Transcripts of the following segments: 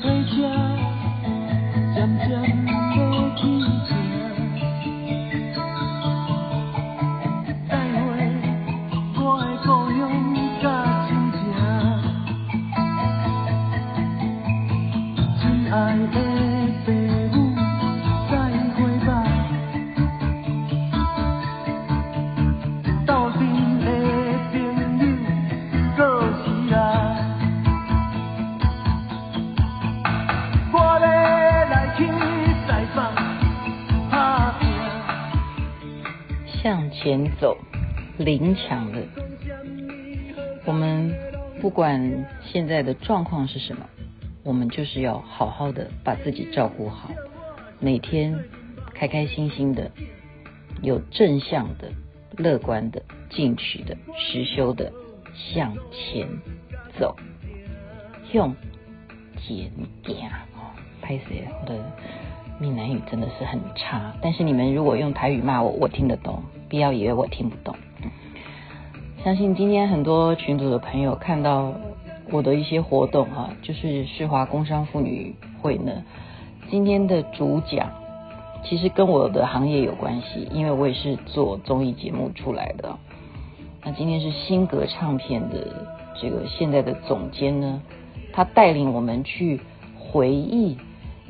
火车渐渐无启程，我的，亲爱的。向前走，灵强的。我们不管现在的状况是什么，我们就是要好好的把自己照顾好，每天开开心心的，有正向的、乐观的、进取的、实修的向前走。用简简哦，拍谢我的。闽南语真的是很差，但是你们如果用台语骂我，我听得懂，不要以为我听不懂。相信今天很多群组的朋友看到我的一些活动啊，就是世华工商妇女会呢，今天的主讲其实跟我的行业有关系，因为我也是做综艺节目出来的。那今天是新格唱片的这个现在的总监呢，他带领我们去回忆。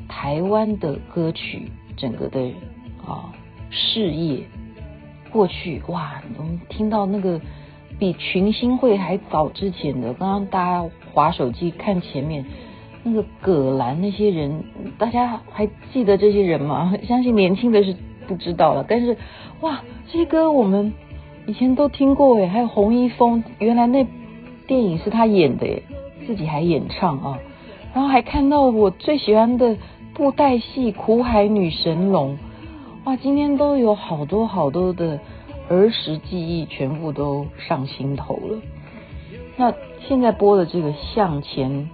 台湾的歌曲，整个的啊事业，过去哇，我们听到那个比群星会还早之前的，刚刚大家划手机看前面那个葛兰那些人，大家还记得这些人吗？相信年轻的是不知道了，但是哇，这些歌我们以前都听过诶，还有洪一峰，原来那电影是他演的诶，自己还演唱啊，然后还看到我最喜欢的。布袋戏《苦海女神龙》，哇，今天都有好多好多的儿时记忆，全部都上心头了。那现在播的这个向前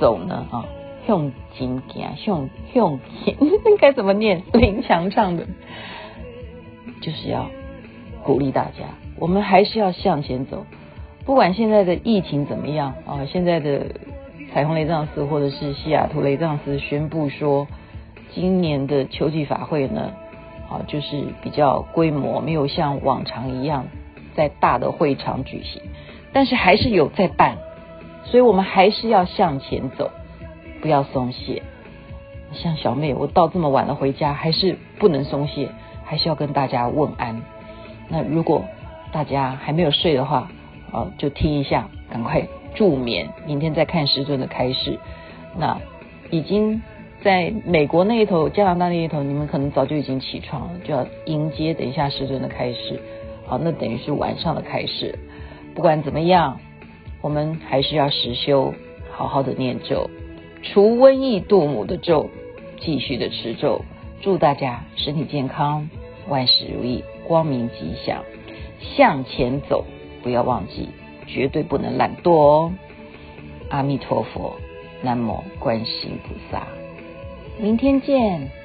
走呢？啊，向前行，向向前，该怎么念？林强唱的，就是要鼓励大家，我们还是要向前走，不管现在的疫情怎么样啊，现在的。彩虹雷藏寺或者是西雅图雷藏寺宣布说，今年的秋季法会呢，啊，就是比较规模没有像往常一样在大的会场举行，但是还是有在办，所以我们还是要向前走，不要松懈。像小妹，我到这么晚了回家，还是不能松懈，还是要跟大家问安。那如果大家还没有睡的话，啊，就听一下，赶快。助眠，明天再看师尊的开示。那已经在美国那一头、加拿大那一头，你们可能早就已经起床了，就要迎接等一下时针的开始。好，那等于是晚上的开始。不管怎么样，我们还是要实修，好好的念咒，除瘟疫度母的咒，继续的持咒。祝大家身体健康，万事如意，光明吉祥，向前走，不要忘记。绝对不能懒惰哦！阿弥陀佛，南无观世音菩萨，明天见。